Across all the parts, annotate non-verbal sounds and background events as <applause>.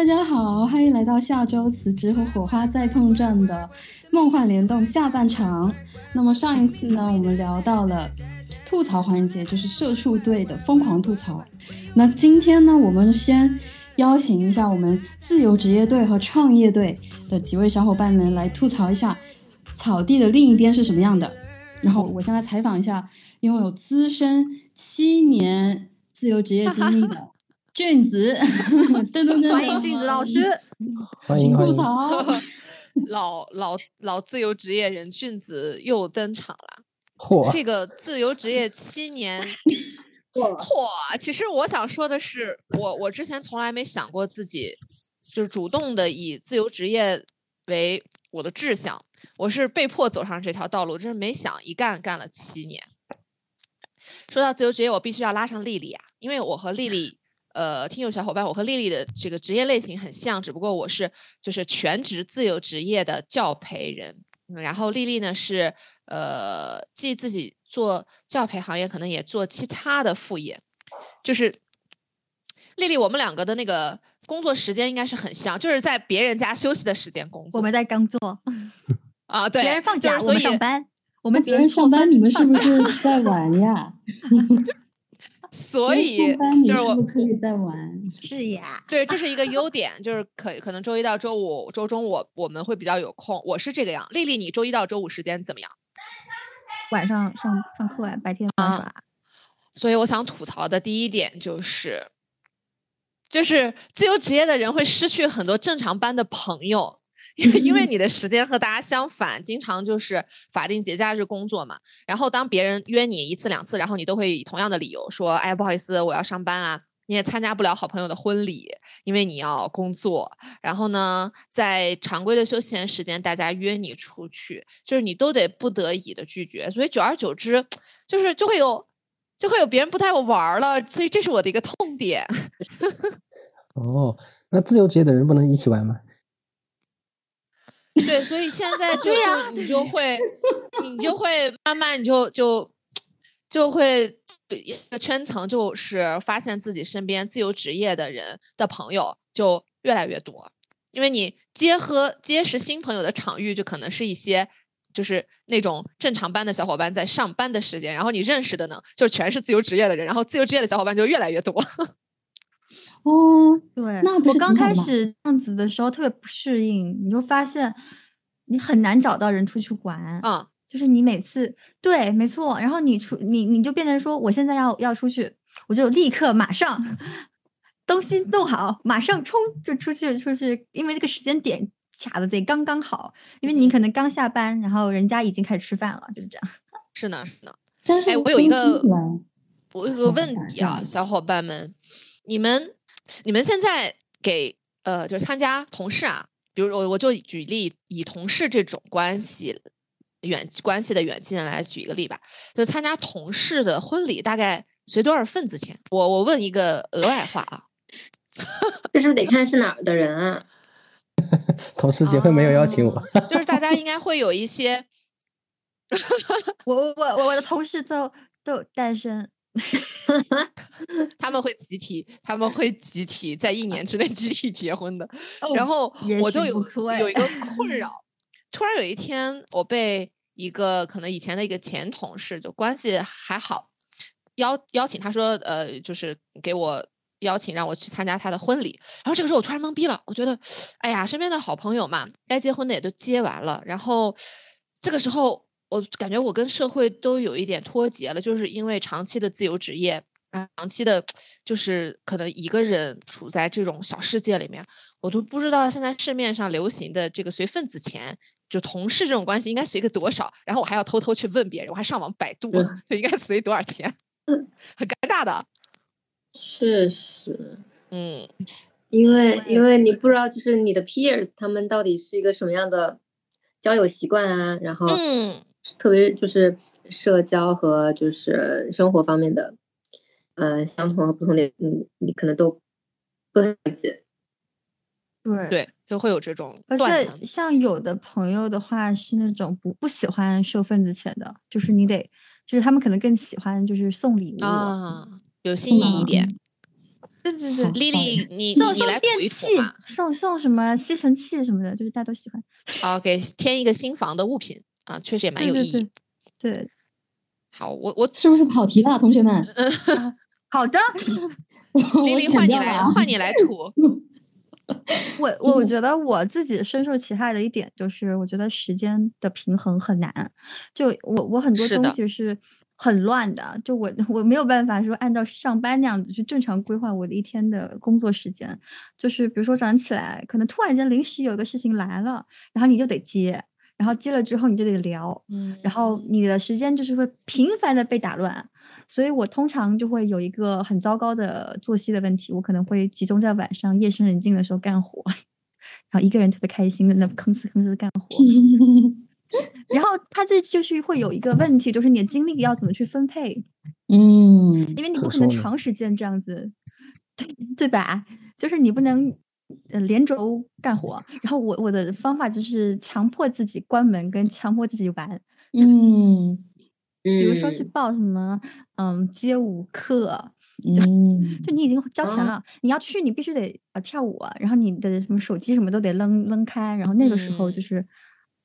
大家好，欢迎来到下周辞职和火花再碰撞的梦幻联动下半场。那么上一次呢，我们聊到了吐槽环节，就是社畜队的疯狂吐槽。那今天呢，我们先邀请一下我们自由职业队和创业队的几位小伙伴们来吐槽一下草地的另一边是什么样的。然后我先来采访一下拥有资深七年自由职业经历的。俊子，噔噔噔，欢迎俊子老师，请吐槽。老老老自由职业人俊子又登场了。嚯！这个自由职业七年，<laughs> 嚯！其实我想说的是，我我之前从来没想过自己就是主动的以自由职业为我的志向，我是被迫走上这条道路，真是没想一干干了七年。说到自由职业，我必须要拉上丽丽啊，因为我和丽丽。呃，听友小伙伴，我和丽丽的这个职业类型很像，只不过我是就是全职自由职业的教培人，然后丽丽呢是呃既自己做教培行业，可能也做其他的副业，就是丽丽我们两个的那个工作时间应该是很像，就是在别人家休息的时间工作，我们在工作。啊，<laughs> 对，别人放假，我们上班，我们别人上班，你们是不是在玩呀？<laughs> 所以就是我可以在玩，是呀，对，这是一个优点，就是可可能周一到周五、周中我我们会比较有空，我是这个样。丽丽，你周一到周五时间怎么样？晚上上上课啊，白天玩耍。所以我想吐槽的第一点就是，就是自由职业的人会失去很多正常班的朋友。因为因为你的时间和大家相反，经常就是法定节假日工作嘛。然后当别人约你一次两次，然后你都会以同样的理由说：“哎，不好意思，我要上班啊。”你也参加不了好朋友的婚礼，因为你要工作。然后呢，在常规的休闲时间，大家约你出去，就是你都得不得已的拒绝。所以久而久之，就是就会有就会有别人不带我玩了。所以这是我的一个痛点。<laughs> 哦，那自由职业的人不能一起玩吗？对，所以现在 <laughs> 就是你就会，<laughs> 你就会慢慢你就就就会一个圈层，就是发现自己身边自由职业的人的朋友就越来越多，因为你结合结识新朋友的场域，就可能是一些就是那种正常班的小伙伴在上班的时间，然后你认识的呢，就全是自由职业的人，然后自由职业的小伙伴就越来越多。哦，对，那我刚开始这样子的时候特别不适应，你就发现你很难找到人出去玩啊，就是你每次对，没错，然后你出你你就变成说我现在要要出去，我就立刻马上东西弄好，马上冲就出去出去，因为这个时间点卡的得刚刚好，因为你可能刚下班，然后人家已经开始吃饭了，就是这样。是 <laughs> 呢是呢，但是哎，我有一个我有个问题啊，小伙伴们，你们。你们现在给呃，就是参加同事啊，比如我我就举例以同事这种关系远关系的远近来举一个例吧，就参加同事的婚礼，大概随多少份子钱？我我问一个额外话啊，这是不是得看是哪儿的人啊？<laughs> 同事结婚没有邀请我，就是大家应该会有一些，<laughs> <laughs> 我我我我的同事都都单身。<laughs> <laughs> 他们会集体，他们会集体在一年之内集体结婚的。然后我就有有一个 <laughs> 困扰，突然有一天，我被一个可能以前的一个前同事，就关系还好，邀邀请他说，呃，就是给我邀请让我去参加他的婚礼。然后这个时候我突然懵逼了，我觉得，哎呀，身边的好朋友嘛，该结婚的也都结完了。然后这个时候。我感觉我跟社会都有一点脱节了，就是因为长期的自由职业，啊，长期的，就是可能一个人处在这种小世界里面，我都不知道现在市面上流行的这个随份子钱，就同事这种关系应该随个多少，然后我还要偷偷去问别人，我还上网百度，就应该随多少钱，<laughs> 很尴尬的。是是，嗯，因为因为你不知道就是你的 peers 他们到底是一个什么样的交友习惯啊，然后嗯。特别就是社交和就是生活方面的，呃，相同和不同点，嗯，你可能都不太理解。对对，就会有这种。而且像有的朋友的话是那种不不喜欢收份子钱的，就是你得，就是他们可能更喜欢就是送礼物啊，有心意一点。对对对，Lily，你送你来电器，送送什么吸尘器什么的，就是大家都喜欢。啊，给添一个新房的物品啊，确实也蛮有意义。对，好，我我是不是跑题了，同学们？<laughs> 好的，<laughs> Lily，换你来，换你来 <laughs> 吐。我我我觉得我自己深受其害的一点就是，我觉得时间的平衡很难。就我我很多东西是很乱的，就我我没有办法说按照上班那样子去正常规划我的一天的工作时间。就是比如说早上起来，可能突然间临时有一个事情来了，然后你就得接，然后接了之后你就得聊，嗯，然后你的时间就是会频繁的被打乱。所以我通常就会有一个很糟糕的作息的问题，我可能会集中在晚上夜深人静的时候干活，<laughs> 然后一个人特别开心的那吭哧吭哧干活。<laughs> 然后他这就是会有一个问题，就是你的精力要怎么去分配？嗯，因为你不可能长时间这样子，<laughs> 对对吧？就是你不能呃连轴干活。然后我我的方法就是强迫自己关门，跟强迫自己玩。嗯。比如说去报什么，嗯，街舞课，就就你已经交钱了，你要去，你必须得呃跳舞，然后你的什么手机什么都得扔扔开，然后那个时候就是，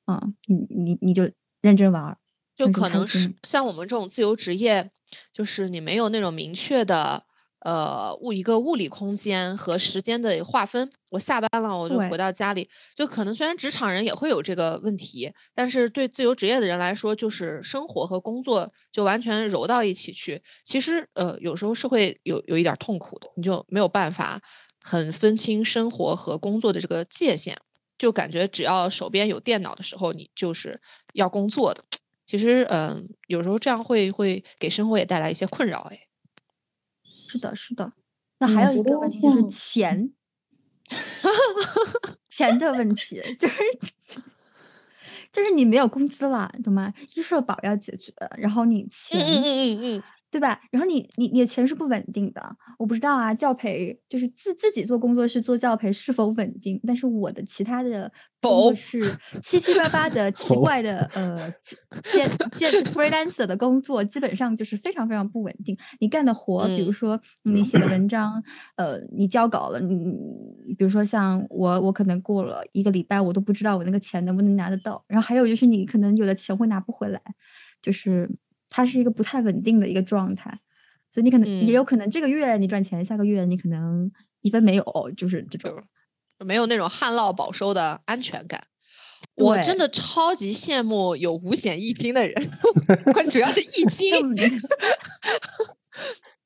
嗯，你你你就认真玩，就可能是像我们这种自由职业，就是你没有那种明确的。呃，物一个物理空间和时间的划分。我下班了，我就回到家里。就可能虽然职场人也会有这个问题，但是对自由职业的人来说，就是生活和工作就完全揉到一起去。其实，呃，有时候是会有有一点痛苦的，你就没有办法很分清生活和工作的这个界限，就感觉只要手边有电脑的时候，你就是要工作的。其实，嗯，有时候这样会会给生活也带来一些困扰，哎。是的，是的。那还有一个问题就是钱，<laughs> 钱的问题就是。就是你没有工资了，懂吗？医社保要解决，然后你钱，嗯嗯嗯嗯，对吧？然后你你你的钱是不稳定的，我不知道啊。教培就是自自己做工作室做教培是否稳定？但是我的其他的工作室七七八八的奇怪的呃兼兼 <laughs> freelancer 的工作，基本上就是非常非常不稳定。你干的活，比如说你写的文章，呃，你交稿了，你比如说像我，我可能过了一个礼拜，我都不知道我那个钱能不能拿得到，然后。还有就是你可能有的钱会拿不回来，就是它是一个不太稳定的一个状态，所以你可能也有可能这个月你赚钱，下个月你可能一分没有，就是这种没有那种旱涝保收的安全感。我真的超级羡慕有五险一金的人，<laughs> 关主要是一金。<laughs>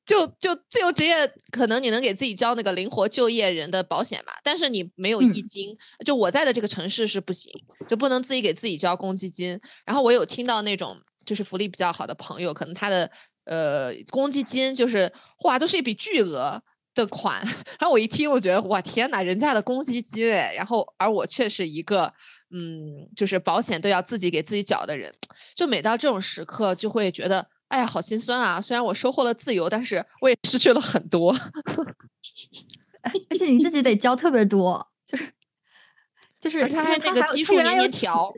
就就自由职业，可能你能给自己交那个灵活就业人的保险吧，但是你没有一金。就我在的这个城市是不行，就不能自己给自己交公积金。然后我有听到那种就是福利比较好的朋友，可能他的呃公积金就是哇，都是一笔巨额的款。<laughs> 然后我一听，我觉得哇天哪，人家的公积金哎，然后而我却是一个嗯，就是保险都要自己给自己缴的人。就每到这种时刻，就会觉得。哎呀，好心酸啊！虽然我收获了自由，但是我也失去了很多。而且你自己得交特别多，就是就是，他还那个基数年年调。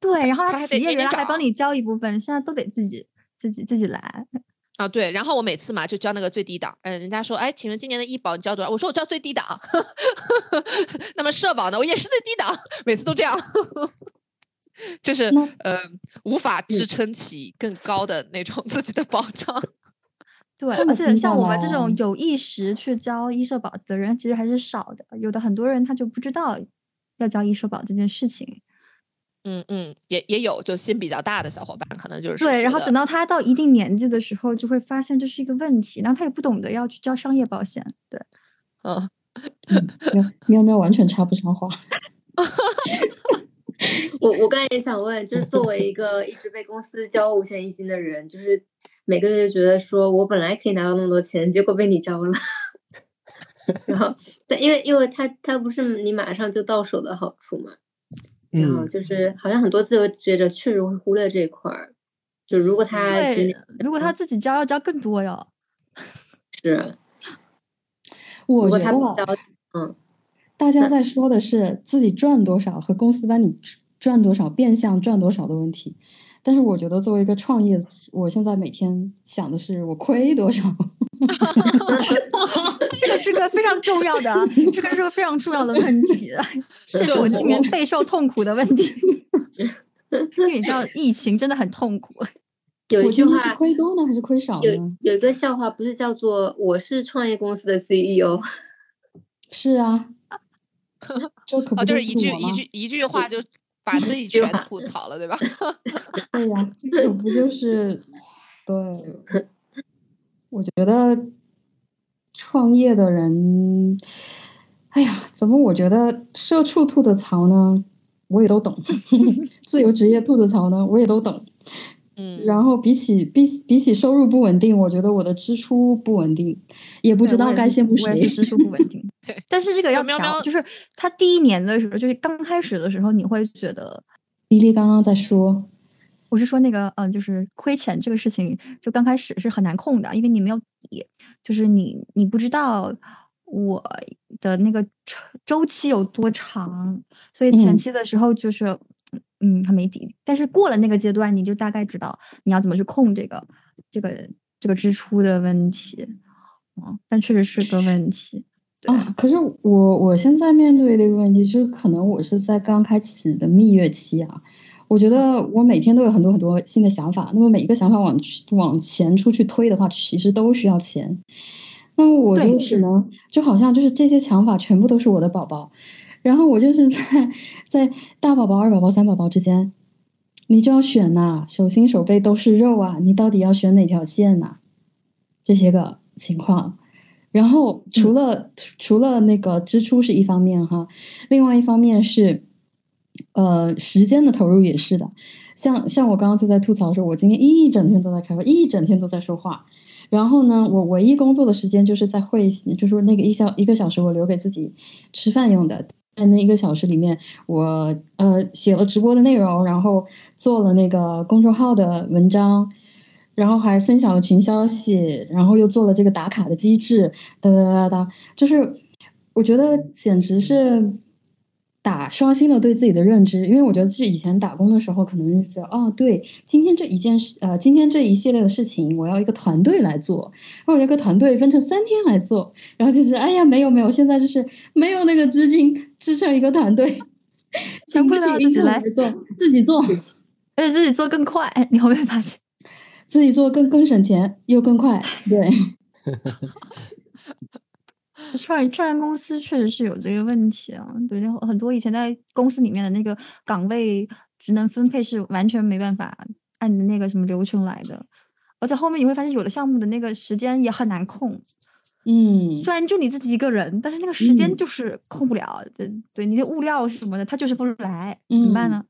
对，然后他企业原来还帮你交一部分，现在都得自己自己自己来。啊，对，然后我每次嘛就交那个最低档，嗯，人家说，哎，请问今年的医保你交多少？我说我交最低档。<laughs> 那么社保呢？我也是最低档，每次都这样。<laughs> 就是呃，无法支撑起更高的那种自己的保障。<laughs> 对，而且像我们这种有意识去交医社保的人，其实还是少的。有的很多人他就不知道要交医社保这件事情。嗯嗯，也也有，就心比较大的小伙伴，可能就是对。然后等到他到一定年纪的时候，就会发现这是一个问题，然后他也不懂得要去交商业保险。对，嗯，喵喵完全插不上话。<laughs> 我我刚才也想问，就是作为一个一直被公司交五险一金的人，就是每个月觉得说我本来可以拿到那么多钱，结果被你交了，<laughs> 然后但因为因为他他不是你马上就到手的好处嘛，然后就是好像很多自由职业者确实会忽略这一块儿，就如果他对如果他自己教要教更多哟，是，<laughs> 我觉得嗯。大家在说的是自己赚多少和公司帮你赚多少，变相赚多少的问题。但是我觉得作为一个创业，我现在每天想的是我亏多少。<laughs> 这个是个非常重要的，这个是个非常重要的问题，这是我今年备受痛苦的问题。<laughs> 因为你知道，<laughs> 疫情真的很痛苦。有一句话，亏多呢还是亏少？有有一个笑话，不是叫做“我是创业公司的 CEO”？是啊，这可不就是一句一句一句话就把自己全吐槽了，对吧？<laughs> 对呀，这不就是对？我觉得创业的人，哎呀，怎么我觉得社畜吐的槽呢？我也都懂，<laughs> 自由职业吐的槽呢，我也都懂。嗯，然后比起比比起收入不稳定，我觉得我的支出不稳定，也不知道该羡慕谁。我也是支出不稳定。<laughs> 对，但是这个要调，就是他第一年的时候，就是刚开始的时候，你会觉得，迪丽刚刚在说，我是说那个，嗯，就是亏钱这个事情，就刚开始是很难控的，因为你没有底，就是你你不知道我的那个周周期有多长，所以前期的时候就是。嗯，他没底，但是过了那个阶段，你就大概知道你要怎么去控这个、这个、这个支出的问题。嗯，但确实是个问题啊。可是我我现在面对的一个问题，就是可能我是在刚开始的蜜月期啊。我觉得我每天都有很多很多新的想法，那么每一个想法往往前出去推的话，其实都需要钱。那么我就只能就好像就是这些想法全部都是我的宝宝。然后我就是在在大宝宝、二宝宝、三宝宝之间，你就要选呐，手心手背都是肉啊，你到底要选哪条线呐？这些个情况，然后除了除了那个支出是一方面哈，另外一方面是，呃，时间的投入也是的。像像我刚刚就在吐槽说，我今天一整天都在开会，一整天都在说话。然后呢，我唯一工作的时间就是在会，就是那个一小一个小时，我留给自己吃饭用的。在那一个小时里面，我呃写了直播的内容，然后做了那个公众号的文章，然后还分享了群消息，然后又做了这个打卡的机制，哒哒哒哒哒，就是我觉得简直是。打刷新了对自己的认知，因为我觉得是以前打工的时候，可能觉得哦，对，今天这一件事，呃，今天这一系列的事情，我要一个团队来做，然后一个团队分成三天来做，然后就是哎呀，没有没有，现在就是没有那个资金支撑一个团队，<laughs> 请不起自己来做，自己做，<laughs> 而且自己做更快，你会不会发现，自己做更更省钱又更快，对。<laughs> 创业创业公司确实是有这个问题啊，对，很多以前在公司里面的那个岗位职能分配是完全没办法按你的那个什么流程来的，而且后面你会发现有的项目的那个时间也很难控，嗯，虽然就你自己一个人，但是那个时间就是控不了，对对，你的物料什么的，他就是不来，怎么办呢？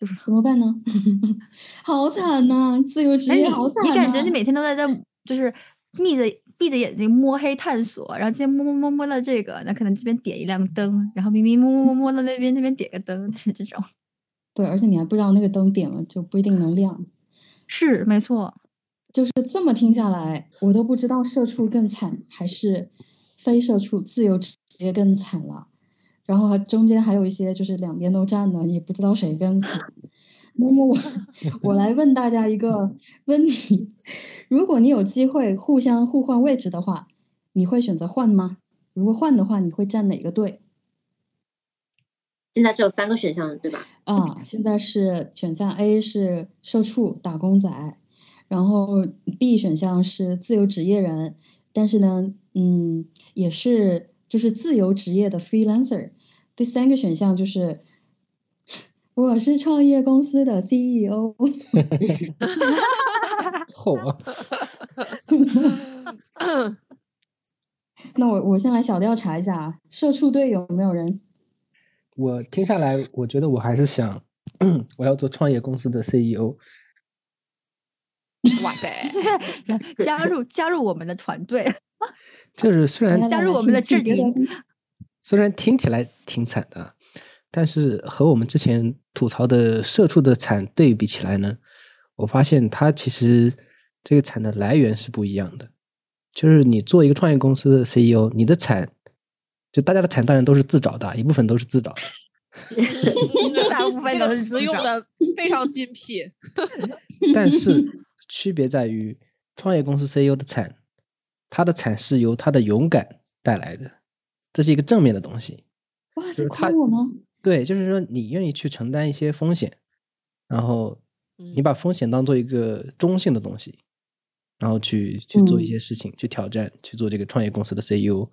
就是怎么办呢？<laughs> 好惨呐，自由职业好惨，你感觉你每天都在在就是密着。闭着眼睛摸黑探索，然后今天摸摸摸摸到这个，那可能这边点一亮灯，然后明明摸摸摸摸到那边，那边点个灯，是 <laughs> 这种。对，而且你还不知道那个灯点了就不一定能亮。是，没错。就是这么听下来，我都不知道社畜更惨还是非社畜自由职业更惨了。然后中间还有一些就是两边都占的，也不知道谁更惨。那么我 <laughs> 我来问大家一个问题：如果你有机会互相互换位置的话，你会选择换吗？如果换的话，你会站哪个队？现在是有三个选项，对吧？啊，现在是选项 A 是社畜打工仔，然后 B 选项是自由职业人，但是呢，嗯，也是就是自由职业的 freelancer。第三个选项就是。我是创业公司的 CEO。<laughs> 好啊。<laughs> 那我我先来小调查一下，社畜队有没有人？我听下来，我觉得我还是想，<clears throat> 我要做创业公司的 CEO。<laughs> 哇塞！加入加入我们的团队。就是虽然加入我们的阵营，虽然听起来挺惨的。但是和我们之前吐槽的社畜的惨对比起来呢，我发现它其实这个惨的来源是不一样的。就是你做一个创业公司的 CEO，你的惨，就大家的惨当然都是自找的，一部分都是自找的。<laughs> 大部分都是词用的非常精辟。<laughs> 但是区别在于，创业公司 CEO 的惨他的惨是由他的勇敢带来的，这是一个正面的东西。哇，在夸我吗？对，就是说你愿意去承担一些风险，然后你把风险当做一个中性的东西，然后去去做一些事情，去挑战，去做这个创业公司的 CEO。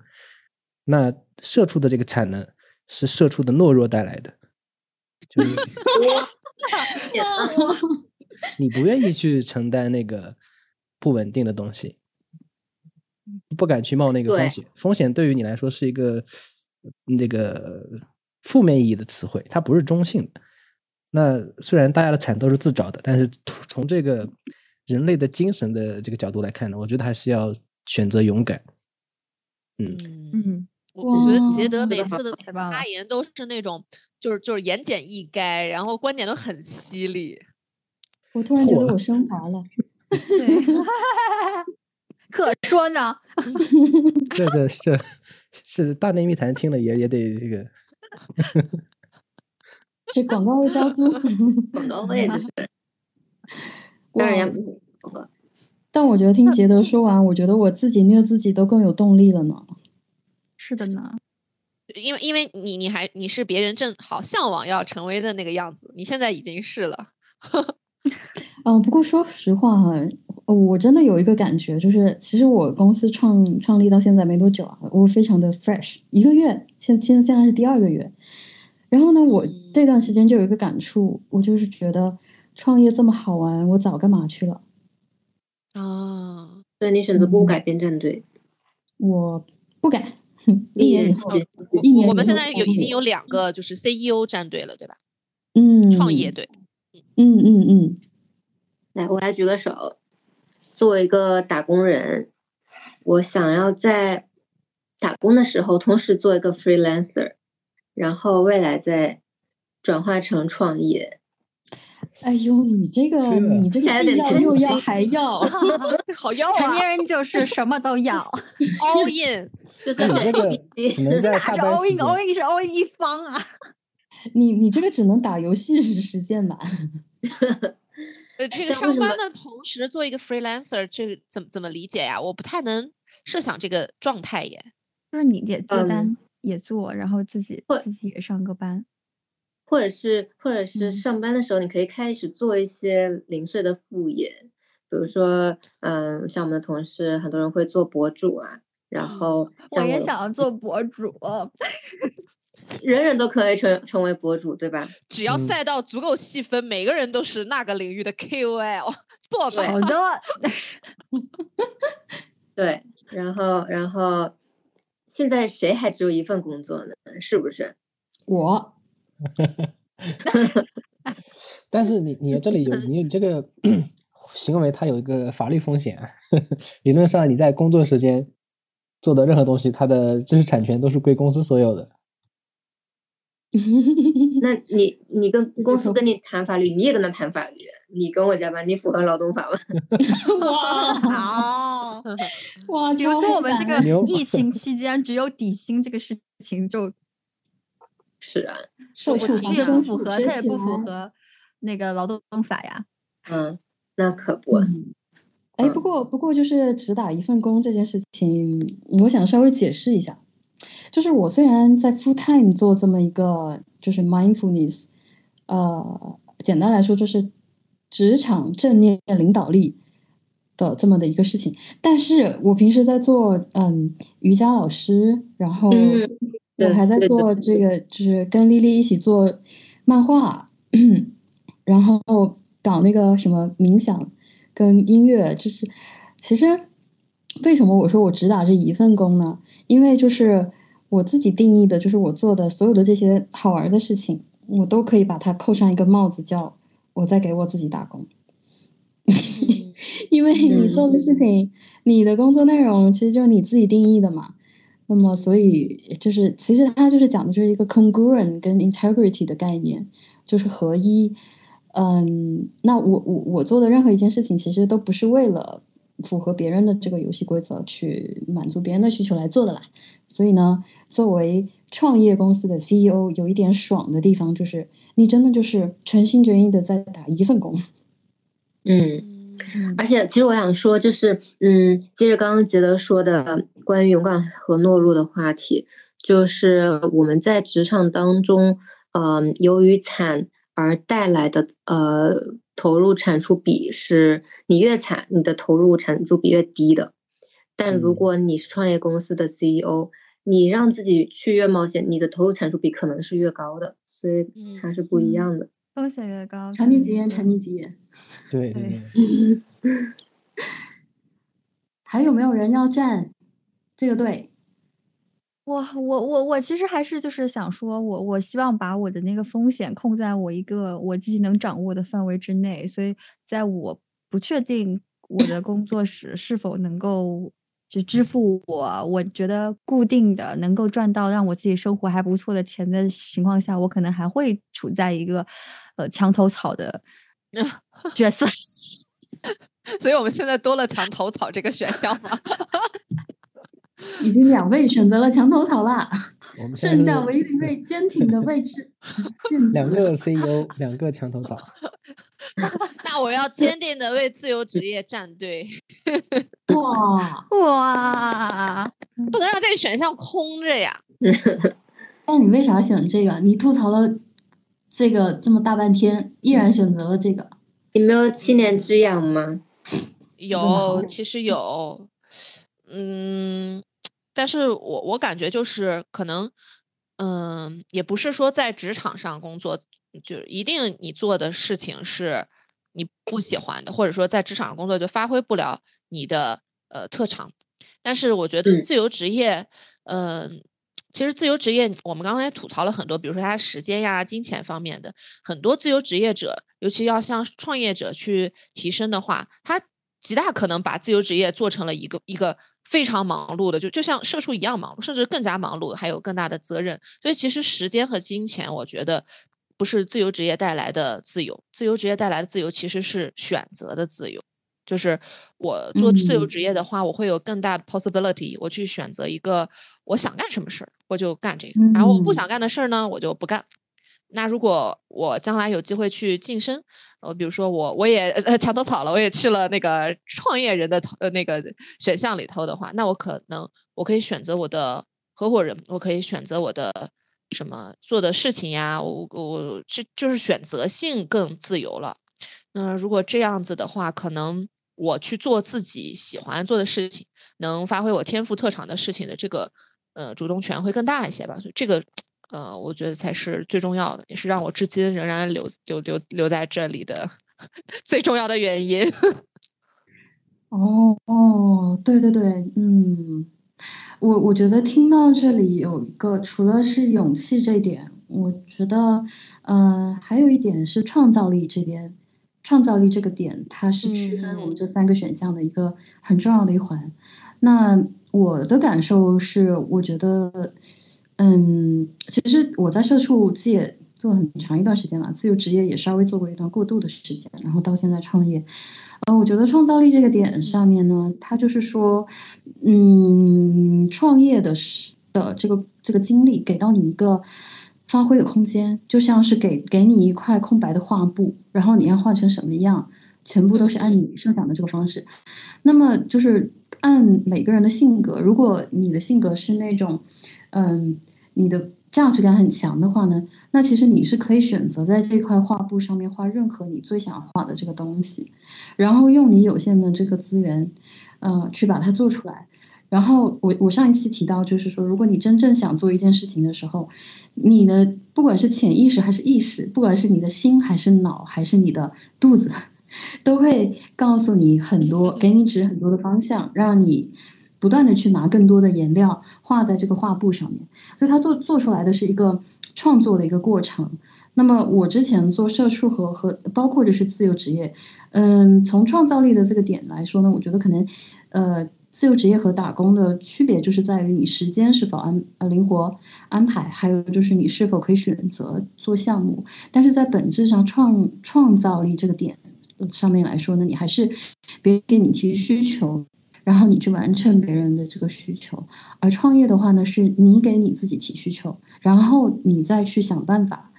那社畜的这个产能，是社畜的懦弱带来的，就 <laughs> 是 <laughs> 你不愿意去承担那个不稳定的东西。不敢去冒那个风险，风险对于你来说是一个那个负面意义的词汇，它不是中性的。那虽然大家的惨都是自找的，但是从这个人类的精神的这个角度来看呢，我觉得还是要选择勇敢。嗯嗯，我觉得杰德每次的发言都是那种，就是就是言简意赅，然后观点都很犀利。我突然觉得我升华了。<laughs> 可说呢，这这这是大内密谈听了也也得这个，<laughs> 这广告位交租，<laughs> 广告位就是，当然不但我觉得听杰德说完，我觉得我自己虐自己都更有动力了呢。是的呢，因为因为你你还你是别人正好向往要成为的那个样子，你现在已经是了。<laughs> 嗯，不过说实话哈。我真的有一个感觉，就是其实我公司创创立到现在没多久啊，我非常的 fresh，一个月，现现现在是第二个月。然后呢，我这段时间就有一个感触，我就是觉得创业这么好玩，我早干嘛去了？啊，对你选择不改变战队，我不改。一年以后，一年我们现在有已经有两个就是 CEO 战队了，对吧？嗯，创业队。嗯嗯嗯，来，我来举个手。作为一个打工人，我想要在打工的时候同时做一个 freelancer，然后未来再转化成创业。哎呦，你这个你这个既要又要还 <laughs> 要，<laughs> 好要啊！成年人就是什么都要，<laughs> all in。就是你这个只能在下班时间，all in 是 all in 一方啊。你你这个只能打游戏时实现吧。呃，这个上班的同时做一个 freelancer，这个怎么怎么理解呀？我不太能设想这个状态耶。就是你也接单也做，然后自己自己也上个班，或者是或者是上班的时候，你可以开始做一些零碎的副业，比如说，嗯，像我们的同事，很多人会做博主啊，然后我也想要做博主。<laughs> 人人都可以成成为博主，对吧？只要赛道足够细分，每个人都是那个领域的 KOL，<laughs> 做吧。好的。<laughs> 对，然后，然后，现在谁还只有一份工作呢？是不是？我。<laughs> 但是你你这里有你这个 <clears throat> 行为，它有一个法律风险。理论上，你在工作时间做的任何东西，它的知识产权都是归公司所有的。那你 <laughs> 你跟公司跟你谈法律，你也跟他谈法律，你跟我加班，你符合劳动法吗？<laughs> 哇 <laughs> 好哇！比如说我们这个疫情期间只有底薪这个事情，就是啊，受处这也不符合，它也不符合那个劳动法呀。嗯，那可不。哎，不过不过就是只打一份工这件事情，我想稍微解释一下。就是我虽然在 full time 做这么一个就是 mindfulness，呃，简单来说就是职场正念领导力的这么的一个事情，但是我平时在做嗯瑜伽老师，然后我还在做这个就是跟丽丽一起做漫画，然后搞那个什么冥想跟音乐，就是其实为什么我说我只打这一份工呢？因为就是。我自己定义的就是我做的所有的这些好玩的事情，我都可以把它扣上一个帽子，叫我在给我自己打工。<laughs> 因为你做的事情，你的工作内容其实就是你自己定义的嘛。那么，所以就是其实它就是讲的就是一个 congruent 跟 integrity 的概念，就是合一。嗯，那我我我做的任何一件事情，其实都不是为了。符合别人的这个游戏规则去满足别人的需求来做的啦，所以呢，作为创业公司的 CEO，有一点爽的地方就是，你真的就是全心全意的在打一份工。嗯，而且其实我想说，就是嗯，接着刚刚杰德说的关于勇敢和懦弱的话题，就是我们在职场当中，嗯，由于惨而带来的呃投入产出比是，你越惨，你的投入产出比越低的。但如果你是创业公司的 CEO，你让自己去越冒险，你的投入产出比可能是越高的，所以它是不一样的。风险越高，沉溺几言，沉溺几言。对对对。<laughs> 还有没有人要站这个队？我我我我其实还是就是想说，我我希望把我的那个风险控在我一个我自己能掌握的范围之内，所以在我不确定我的工作时是否能够就支付我我觉得固定的能够赚到让我自己生活还不错的钱的情况下，我可能还会处在一个呃墙头草的角色。<laughs> 所以我们现在多了墙头草这个选项吗？已经两位选择了墙头草了，剩下唯一一位坚挺的位置。两个 CEO，两个墙头草。<laughs> 那我要坚定的为自由职业站队。<laughs> 哇哇！不能让这个选项空着呀。<laughs> 那你为啥选这个？你吐槽了这个这么大半天，依然选择了这个？你没有七年之痒吗？有，其实有，嗯，但是我我感觉就是可能，嗯，也不是说在职场上工作就一定你做的事情是你不喜欢的，或者说在职场上工作就发挥不了你的呃特长。但是我觉得自由职业，嗯。其实自由职业，我们刚才吐槽了很多，比如说他时间呀、金钱方面的很多自由职业者，尤其要向创业者去提升的话，他极大可能把自由职业做成了一个一个非常忙碌的，就就像社畜一样忙碌，甚至更加忙碌，还有更大的责任。所以其实时间和金钱，我觉得不是自由职业带来的自由，自由职业带来的自由其实是选择的自由。就是我做自由职业的话，我会有更大的 possibility，我去选择一个我想干什么事儿，我就干这个；然后我不想干的事儿呢，我就不干。那如果我将来有机会去晋升，呃，比如说我我也呃墙头草了，我也去了那个创业人的呃那个选项里头的话，那我可能我可以选择我的合伙人，我可以选择我的什么做的事情呀，我我这就是选择性更自由了。那如果这样子的话，可能。我去做自己喜欢做的事情，能发挥我天赋特长的事情的这个呃主动权会更大一些吧，所以这个呃我觉得才是最重要的，也是让我至今仍然留留留留在这里的 <laughs> 最重要的原因。哦哦，对对对，嗯，我我觉得听到这里有一个，除了是勇气这一点，我觉得呃还有一点是创造力这边。创造力这个点，它是区分我们这三个选项的一个很重要的一环。那我的感受是，我觉得，嗯，其实我在社畜界做很长一段时间了，自由职业也稍微做过一段过渡的时间，然后到现在创业。呃，我觉得创造力这个点上面呢，它就是说，嗯，创业的的这个这个经历给到你一个。发挥的空间就像是给给你一块空白的画布，然后你要画成什么样，全部都是按你设想的这个方式。那么就是按每个人的性格，如果你的性格是那种，嗯，你的价值感很强的话呢，那其实你是可以选择在这块画布上面画任何你最想画的这个东西，然后用你有限的这个资源，嗯，去把它做出来。然后我我上一期提到，就是说，如果你真正想做一件事情的时候，你的不管是潜意识还是意识，不管是你的心还是脑还是你的肚子，<laughs> 都会告诉你很多，给你指很多的方向，让你不断的去拿更多的颜料画在这个画布上面。所以，他做做出来的是一个创作的一个过程。那么，我之前做社畜和和包括就是自由职业，嗯，从创造力的这个点来说呢，我觉得可能，呃。自由职业和打工的区别就是在于你时间是否安呃灵活安排，还有就是你是否可以选择做项目。但是在本质上创创造力这个点上面来说呢，你还是别人给你提需求，然后你去完成别人的这个需求。而创业的话呢，是你给你自己提需求，然后你再去想办法，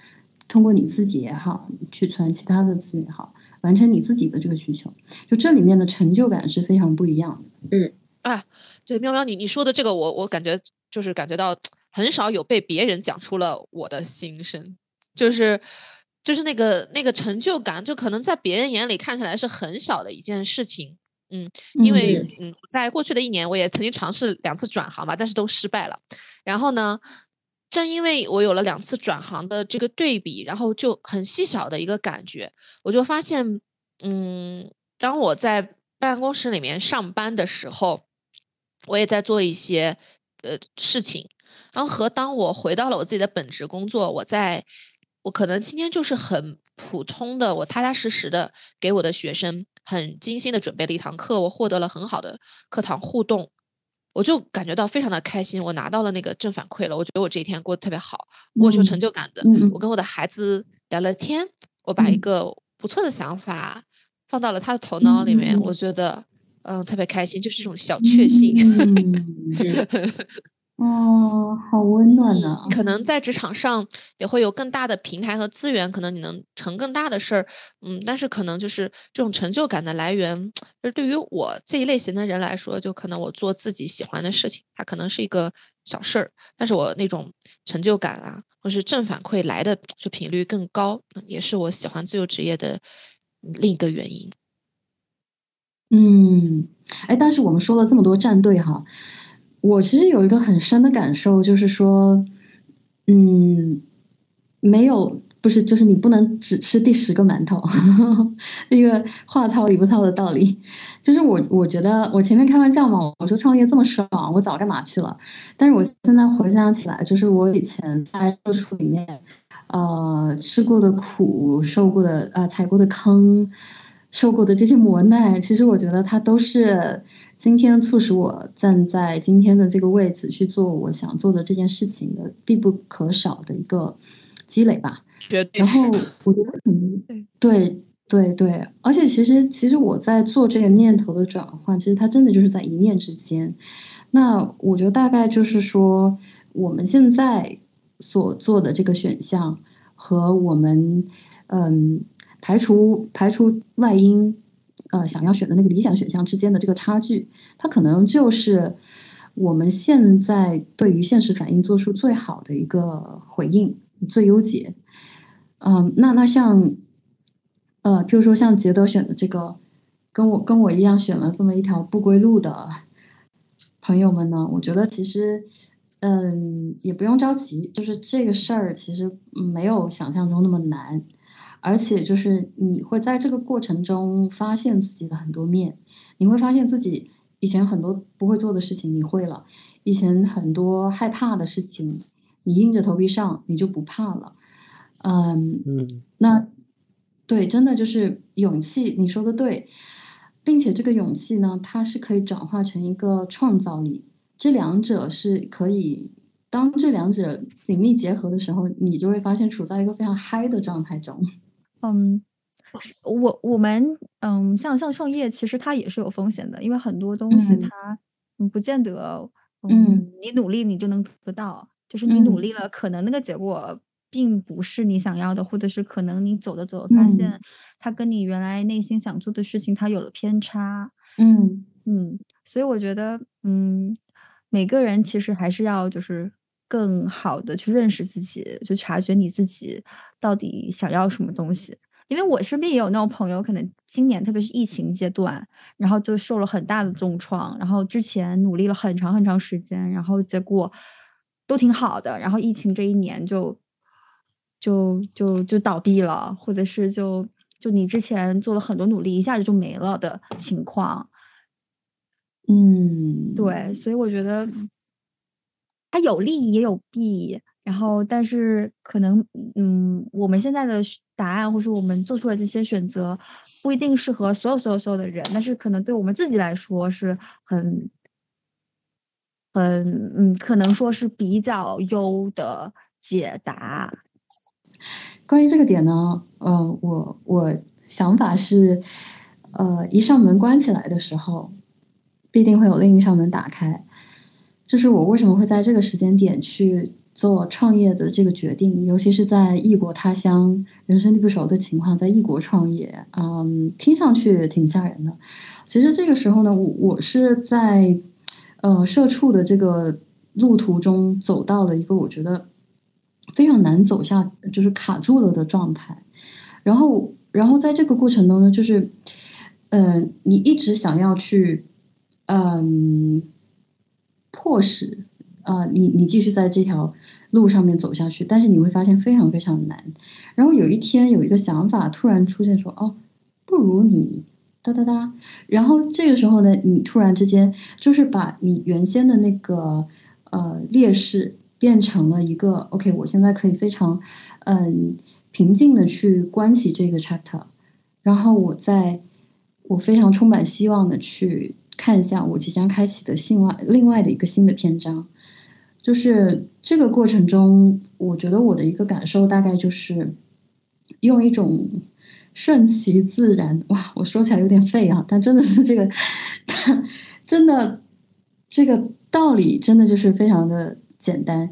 通过你自己也好，去存其他的资源也好，完成你自己的这个需求，就这里面的成就感是非常不一样的。嗯，啊，对，喵喵，你你说的这个，我我感觉就是感觉到很少有被别人讲出了我的心声，就是就是那个那个成就感，就可能在别人眼里看起来是很小的一件事情。嗯，因为嗯，在过去的一年，我也曾经尝试两次转行嘛，但是都失败了。然后呢？正因为我有了两次转行的这个对比，然后就很细小的一个感觉，我就发现，嗯，当我在办公室里面上班的时候，我也在做一些呃事情，然后和当我回到了我自己的本职工作，我在我可能今天就是很普通的，我踏踏实实的给我的学生很精心的准备了一堂课，我获得了很好的课堂互动。我就感觉到非常的开心，我拿到了那个正反馈了，我觉得我这一天过得特别好，我是有成就感的。我跟我的孩子聊了天，我把一个不错的想法放到了他的头脑里面，我觉得嗯特别开心，就是一种小确幸。<laughs> 哦，好温暖呢。可能在职场上也会有更大的平台和资源，可能你能成更大的事儿。嗯，但是可能就是这种成就感的来源，就是对于我这一类型的人来说，就可能我做自己喜欢的事情，它可能是一个小事儿，但是我那种成就感啊，或是正反馈来的就频率更高，也是我喜欢自由职业的另一个原因。嗯，哎，但是我们说了这么多战队哈。我其实有一个很深的感受，就是说，嗯，没有，不是，就是你不能只吃第十个馒头，<laughs> 一个话糙理不糙的道理。就是我，我觉得我前面开玩笑嘛，我说创业这么爽，我早干嘛去了？但是我现在回想起来，就是我以前在社畜里面，呃，吃过的苦，受过的，呃，踩过的坑，受过的这些磨难，其实我觉得它都是。今天促使我站在今天的这个位置去做我想做的这件事情的必不可少的一个积累吧。然后我觉得可能对对对，而且其实其实我在做这个念头的转换，其实它真的就是在一念之间。那我觉得大概就是说，我们现在所做的这个选项和我们嗯排除排除外因。呃，想要选的那个理想选项之间的这个差距，它可能就是我们现在对于现实反应做出最好的一个回应，最优解。嗯，那那像，呃，譬如说像杰德选的这个，跟我跟我一样选了这么一条不归路的朋友们呢，我觉得其实，嗯，也不用着急，就是这个事儿其实没有想象中那么难。而且就是你会在这个过程中发现自己的很多面，你会发现自己以前很多不会做的事情你会了，以前很多害怕的事情你硬着头皮上你就不怕了，嗯嗯，那对，真的就是勇气，你说的对，并且这个勇气呢，它是可以转化成一个创造力，这两者是可以，当这两者紧密结合的时候，你就会发现处在一个非常嗨的状态中。嗯，我我们嗯，像像创业，其实它也是有风险的，因为很多东西它嗯不见得嗯你努力你就能得到，就是你努力了，可能那个结果并不是你想要的，或者是可能你走着走发现它跟你原来内心想做的事情它有了偏差，嗯。嗯，所以我觉得嗯，每个人其实还是要就是。更好的去认识自己，去察觉你自己到底想要什么东西。因为我身边也有那种朋友，可能今年特别是疫情阶段，然后就受了很大的重创，然后之前努力了很长很长时间，然后结果都挺好的，然后疫情这一年就就就就倒闭了，或者是就就你之前做了很多努力，一下子就没了的情况。嗯，对，所以我觉得。它有利也有弊，然后但是可能，嗯，我们现在的答案或者我们做出的这些选择，不一定适合所有所有所有的人，但是可能对我们自己来说是很，很，嗯，可能说是比较优的解答。关于这个点呢，呃，我我想法是，呃，一扇门关起来的时候，必定会有另一扇门打开。就是我为什么会在这个时间点去做创业的这个决定，尤其是在异国他乡、人生地不熟的情况，在异国创业，嗯，听上去挺吓人的。其实这个时候呢，我我是在呃社畜的这个路途中走到了一个我觉得非常难走下，就是卡住了的状态。然后，然后在这个过程中呢，就是嗯，你一直想要去嗯迫使。啊，你你继续在这条路上面走下去，但是你会发现非常非常难。然后有一天有一个想法突然出现，说哦，不如你哒哒哒。然后这个时候呢，你突然之间就是把你原先的那个呃劣势变成了一个 OK，我现在可以非常嗯平静的去关起这个 chapter，然后我在我非常充满希望的去看一下我即将开启的另外另外的一个新的篇章。就是这个过程中，我觉得我的一个感受大概就是用一种顺其自然。哇，我说起来有点废啊，但真的是这个，真的这个道理真的就是非常的简单。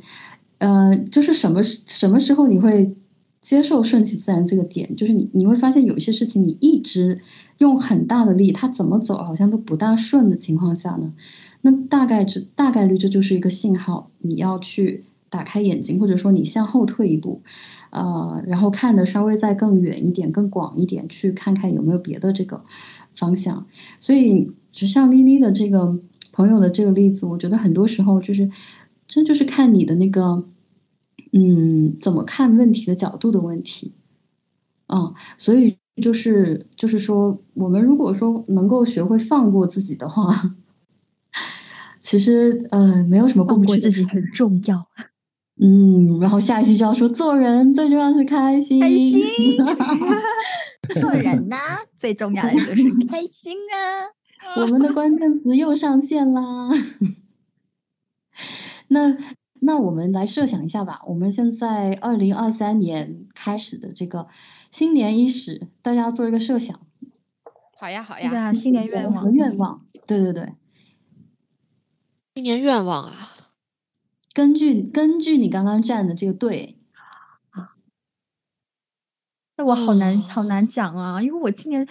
呃，就是什么什么时候你会接受顺其自然这个点？就是你你会发现有些事情你一直用很大的力，它怎么走好像都不大顺的情况下呢？那大概这大概率这就是一个信号，你要去打开眼睛，或者说你向后退一步，呃，然后看的稍微再更远一点、更广一点，去看看有没有别的这个方向。所以，就像丽丽的这个朋友的这个例子，我觉得很多时候就是，这就是看你的那个，嗯，怎么看问题的角度的问题。嗯，所以就是就是说，我们如果说能够学会放过自己的话。其实，呃，没有什么过不去，自己很重要。<laughs> 嗯，然后下一句就要说，做人最重要是开心。开心，<laughs> 做人呢，<laughs> 最重要的就是开心啊！我们的关键词又上线啦。那那我们来设想一下吧。我们现在二零二三年开始的这个新年伊始，大家做一个设想。好呀，好呀，新年愿望，愿望，对对对。新年愿望啊，根据根据你刚刚站的这个队，那我好难好难讲啊，因为我今年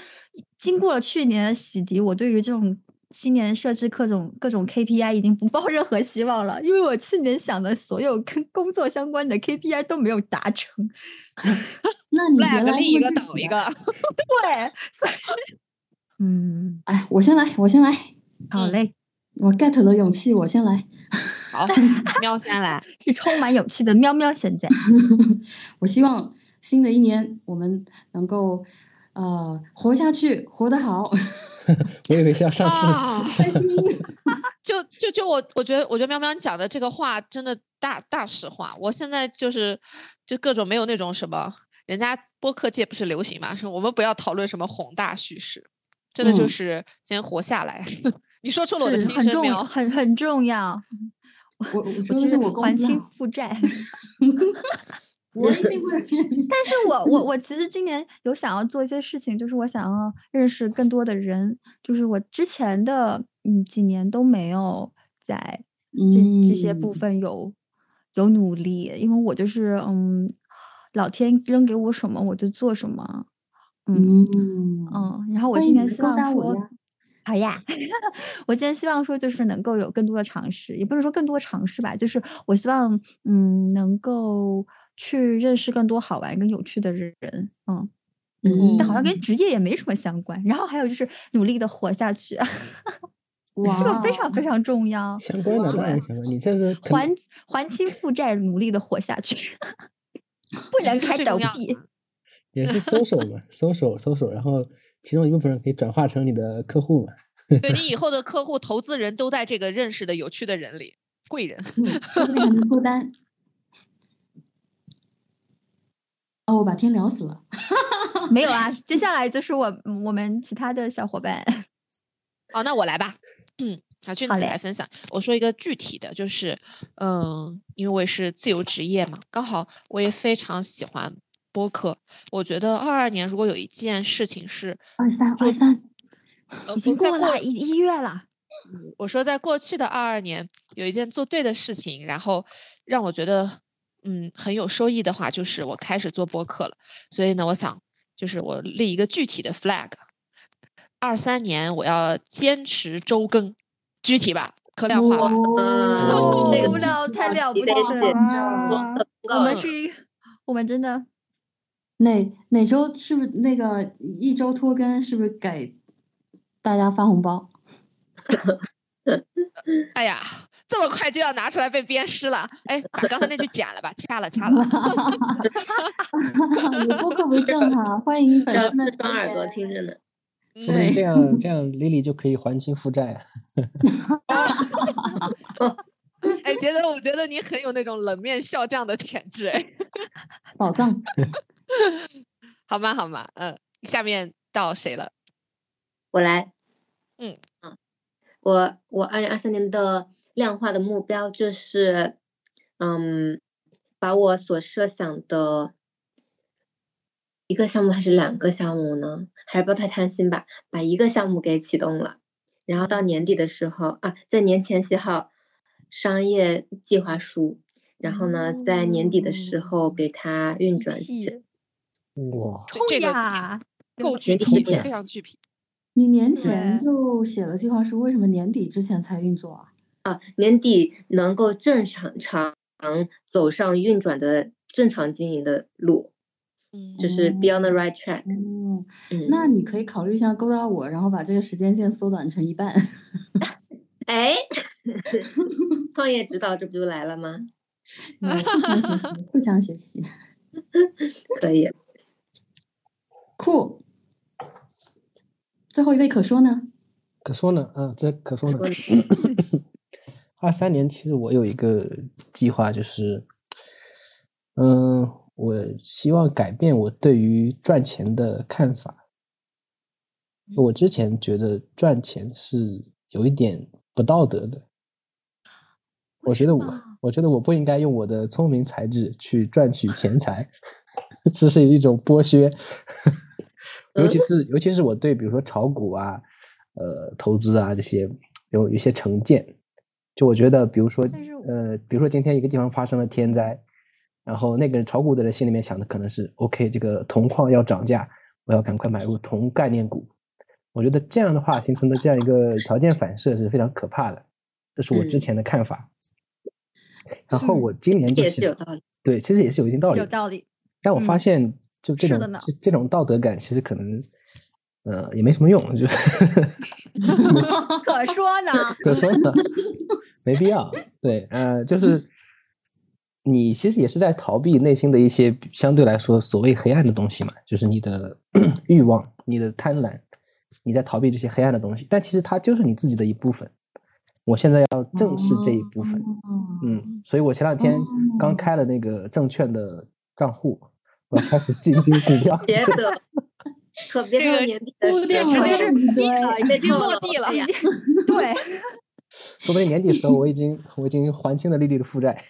经过了去年的洗涤，我对于这种新年设置各种各种 KPI 已经不抱任何希望了，因为我去年想的所有跟工作相关的 KPI 都没有达成。<laughs> 那你来立一个倒一个，<laughs> 对，<laughs> 嗯，哎，我先来，我先来，好嘞。我 get 了勇气，我先来。好，<laughs> 喵先来，是充满勇气的喵喵。现在，<laughs> 我希望新的一年我们能够呃活下去，活得好。<laughs> 我以为是要上市，开心。就就就我，我觉得，我觉得喵喵讲的这个话真的大大实话。我现在就是就各种没有那种什么，人家播客界不是流行嘛，说我们不要讨论什么宏大叙事，真的就是先活下来。<laughs> 你说出了我的心声，没有？<laughs> 很很重要。我我说的是我还清负债。<laughs> 我一定会。但是我我我其实今年有想要做一些事情，就是我想要认识更多的人，就是我之前的嗯几年都没有在这这些部分有有努力，因为我就是嗯，老天扔给我什么我就做什么。嗯嗯，然后我今天希望说。好呀，<laughs> 我今天希望说就是能够有更多的尝试，也不是说更多尝试吧，就是我希望嗯能够去认识更多好玩跟有趣的人，嗯嗯，但好像跟职业也没什么相关。然后还有就是努力的活下去，哇，<laughs> 这个非常非常重要。相关的当然相关，你这是还还清负债，努力的活下去，<laughs> 不能开倒闭。也是搜索嘛，搜索搜索，然后。其中一部分人可以转化成你的客户嘛？<laughs> 对你以后的客户、投资人都在这个认识的有趣的人里，贵人。说不定还能脱单。哦，我把天聊死了。<laughs> 没有啊，接下来就是我我们其他的小伙伴。<laughs> 哦，那我来吧。嗯，好，俊子来分享。我说一个具体的，就是嗯，因为我也是自由职业嘛，刚好我也非常喜欢。播客，我觉得二二年如果有一件事情是二三二三，已经过了一一月了。我说，在过去的二二年，有一件做对的事情，然后让我觉得嗯很有收益的话，就是我开始做播客了。所以呢，我想就是我立一个具体的 flag，二三年我要坚持周更，具体吧，可量化吧。哦，那个太了不起了！我们是一，我们真的。哪哪周是不是那个一周拖更？是不是给大家发红包？<laughs> 哎呀，这么快就要拿出来被鞭尸了！哎，把刚才那句剪了吧，掐了掐了。<laughs> 有播客为正哈，欢迎粉丝们装耳朵听着呢。说不定这样 <laughs> 这样，Lily 就可以还清负债。哎，觉得我觉得你很有那种冷面笑匠的潜质哎。宝藏。<laughs> 好吗？好吗？嗯，下面到谁了？我来。嗯嗯，我我二零二三年的量化的目标就是，嗯，把我所设想的一个项目还是两个项目呢？还是不要太贪心吧，把一个项目给启动了，然后到年底的时候啊，在年前写好商业计划书，然后呢，在年底的时候给它运转。哇，这个够具体，非常具体。你年前就写了计划书，为什么年底之前才运作啊？啊，年底能够正常常走上运转的正常经营的路，嗯，就是 be on the right track。嗯，那你可以考虑一下勾搭我，然后把这个时间线缩短成一半。<laughs> 哎，<laughs> 创业指导这不就来了吗？互相学习，<laughs> 可以。酷，最后一位可说呢？可说呢？嗯，这可说呢。<laughs> 二三年其实我有一个计划，就是，嗯，我希望改变我对于赚钱的看法。我之前觉得赚钱是有一点不道德的，我觉得我，我觉得我不应该用我的聪明才智去赚取钱财，<laughs> 这是一种剥削。尤其是尤其是我对比如说炒股啊，呃投资啊这些有一些成见，就我觉得比如说呃比如说今天一个地方发生了天灾，然后那个炒股的人心里面想的可能是 OK 这个铜矿要涨价，我要赶快买入铜概念股。我觉得这样的话形成的这样一个条件反射是非常可怕的，这是我之前的看法。然后我今年就是对，其实也是有一定道理，有道理。但我发现。就这种这这种道德感，其实可能，呃，也没什么用，就可说呢，<laughs> 可说呢，没必要。对，呃，就是你其实也是在逃避内心的一些相对来说所谓黑暗的东西嘛，就是你的 <clears throat> 欲望、你的贪婪，你在逃避这些黑暗的东西，但其实它就是你自己的一部分。我现在要正视这一部分，嗯，所以我前两天刚开了那个证券的账户。我要开始进军股票，别的 <laughs> 可别到年底的时候，直接是已经落地了，已经对。<laughs> 说不定年底时候，我已经 <laughs> 我已经还清了丽丽的负债。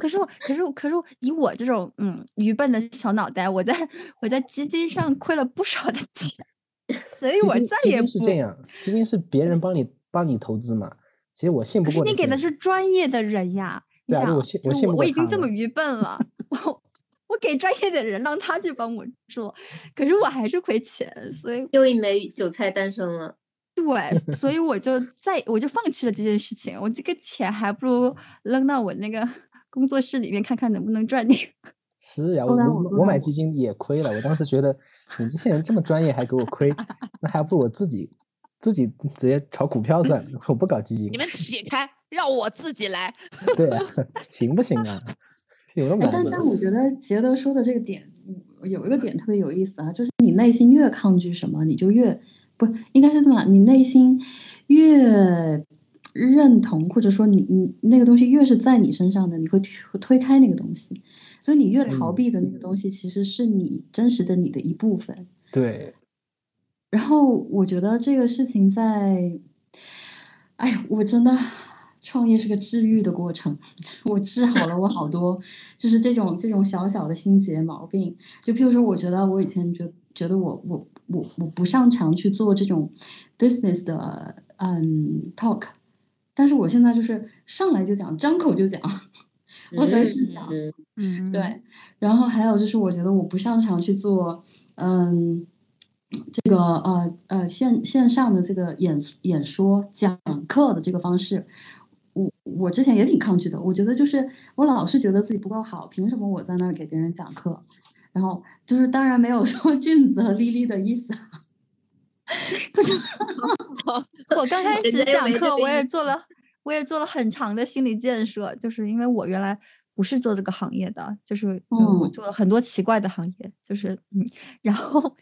可是我可是我可是以我这种嗯愚笨的小脑袋，我在我在基金上亏了不少的钱，所以我再也不。是这样，基金是别人帮你帮你投资嘛？其实我信不过你给的是专业的人呀。对啊，我信我信我已经这么愚笨了，<laughs> 我我给专业的人让他去帮我做，可是我还是亏钱，所以又一枚韭菜诞生了。对，所以 <laughs> 我就再我就放弃了这件事情。我这个钱还不如扔到我那个 <laughs> 工作室里面看看能不能赚点。是呀，我我买基金也亏了。我当时觉得你这些人这么专业还给我亏，那还不如我自己自己直接炒股票算了，<laughs> 我不搞基金。你们起 <laughs> 开。让我自己来，对啊，<laughs> 行不行啊？有那么但但我觉得杰德说的这个点，有一个点特别有意思啊，就是你内心越抗拒什么，你就越不应该是这么，你内心越认同，或者说你你那个东西越是在你身上的，你会推推开那个东西，所以你越逃避的那个东西，其实是你真实的你的一部分。对。然后我觉得这个事情在，哎呀，我真的。创业是个治愈的过程，<laughs> 我治好了我好多，就是这种这种小小的心结毛病。就譬如说，我觉得我以前觉觉得我我我我不擅长去做这种 business 的嗯 talk，但是我现在就是上来就讲，张口就讲，我随时讲，嗯，对。然后还有就是，我觉得我不擅长去做，嗯，这个呃呃线线上的这个演演说讲课的这个方式，我我之前也挺抗拒的。我觉得就是我老是觉得自己不够好，凭什么我在那儿给别人讲课？然后就是当然没有说 <laughs> 俊子和丽丽的意思。不是，<laughs> 我刚开始讲课，我也做了，我也做了很长的心理建设，就是因为我原来不是做这个行业的，就是我做了很多奇怪的行业，就是嗯，然后，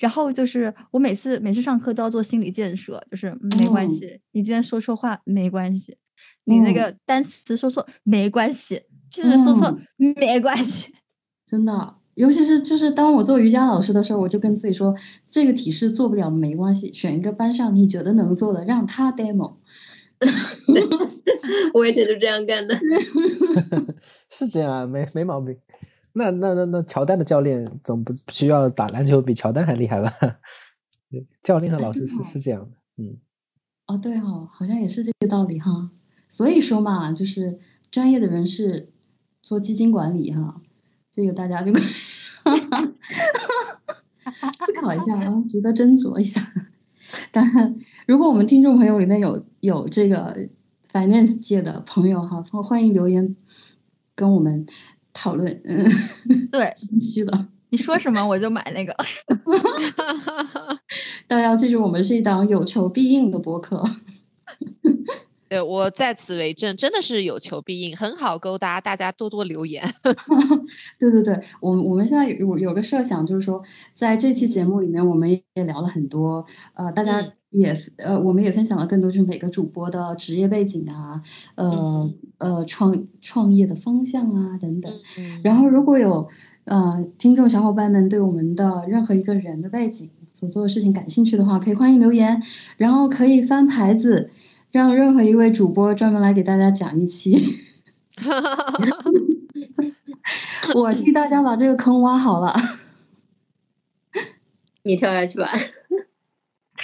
然后就是我每次每次上课都要做心理建设，就是没关系，你今天说错话没关系，你那个单词说错没关系，句子说错没关系，<laughs> 真的。尤其是就是当我做瑜伽老师的时候，我就跟自己说，这个体式做不了没关系，选一个班上你觉得能做的，让他 demo。<laughs> 我也就是这样干的。<laughs> 是这样啊，没没毛病。那那那那乔丹的教练总不需要打篮球比乔丹还厉害吧？<laughs> 教练和老师是是这样的，嗯。哦，对哦，好像也是这个道理哈。所以说嘛，就是专业的人士做基金管理哈。这个大家就 <laughs> 思考一下，然后值得斟酌一下。当然，如果我们听众朋友里面有有这个 finance 界的朋友哈，欢迎留言跟我们讨论。嗯，对，心虚的。你说什么我就买那个。<laughs> 大家要记住，我们是一档有求必应的播客。<laughs> 对我在此为证，真的是有求必应，很好勾搭，大家多多留言。<laughs> 对对对，我我们现在有有个设想，就是说在这期节目里面，我们也聊了很多，呃，大家也呃，我们也分享了更多，就是每个主播的职业背景啊，呃呃，创创业的方向啊等等。然后如果有呃听众小伙伴们对我们的任何一个人的背景所做的事情感兴趣的话，可以欢迎留言，然后可以翻牌子。让任何一位主播专门来给大家讲一期，<laughs> 我替大家把这个坑挖好了，<laughs> 你跳下去吧。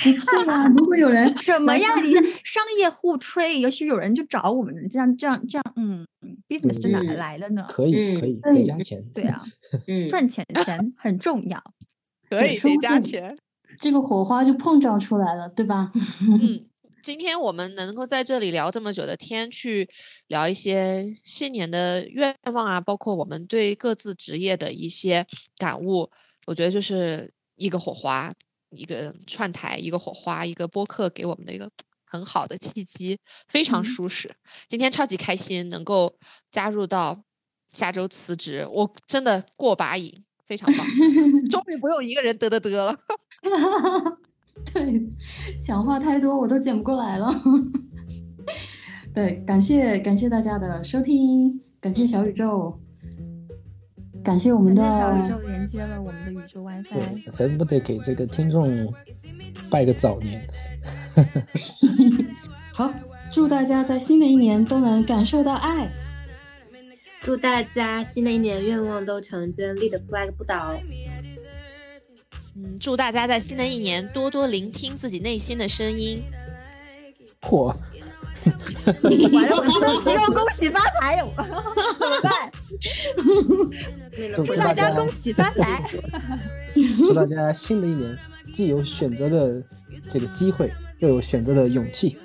对啊，如果有人什么呀？你商业互吹，也许有人就找我们，这样这样这样，嗯，business 就哪来了呢？可以可以得加钱，对啊，<laughs> 嗯，赚钱钱很重要，可以得加钱，这个火花就碰撞出来了，对吧？嗯。今天我们能够在这里聊这么久的天，去聊一些新年的愿望啊，包括我们对各自职业的一些感悟，我觉得就是一个火花，一个串台，一个火花，一个播客给我们的一个很好的契机，非常舒适。今天超级开心，能够加入到下周辞职，我真的过把瘾，非常棒，<laughs> 终于不用一个人嘚嘚嘚了。<laughs> <laughs> 对，讲话太多我都剪不过来了。<laughs> 对，感谢感谢大家的收听，感谢小宇宙，感谢我们的小宇宙连接了我们的宇宙 WiFi。咱不得给这个听众拜个早年。<laughs> 好，祝大家在新的一年都能感受到爱，祝大家新的一年愿望都成真，立的 flag 不倒。嗯，祝大家在新的一年多多聆听自己内心的声音。嚯！完了，<laughs> 我说要恭喜发财，<laughs> 怎么办？祝大家恭喜发财！<laughs> 祝大家新的一年既有选择的这个机会，又有选择的勇气，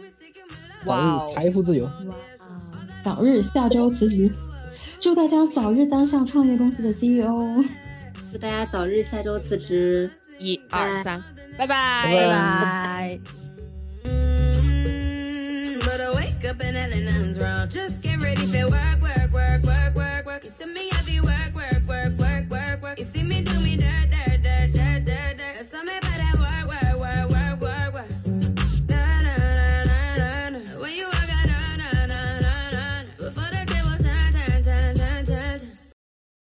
早日财富自由。早日下周辞职。祝大家早日当上创业公司的 CEO。祝大家早日下周辞职。一二三，拜拜拜拜。But I wake up and nothing's wrong. Just get ready for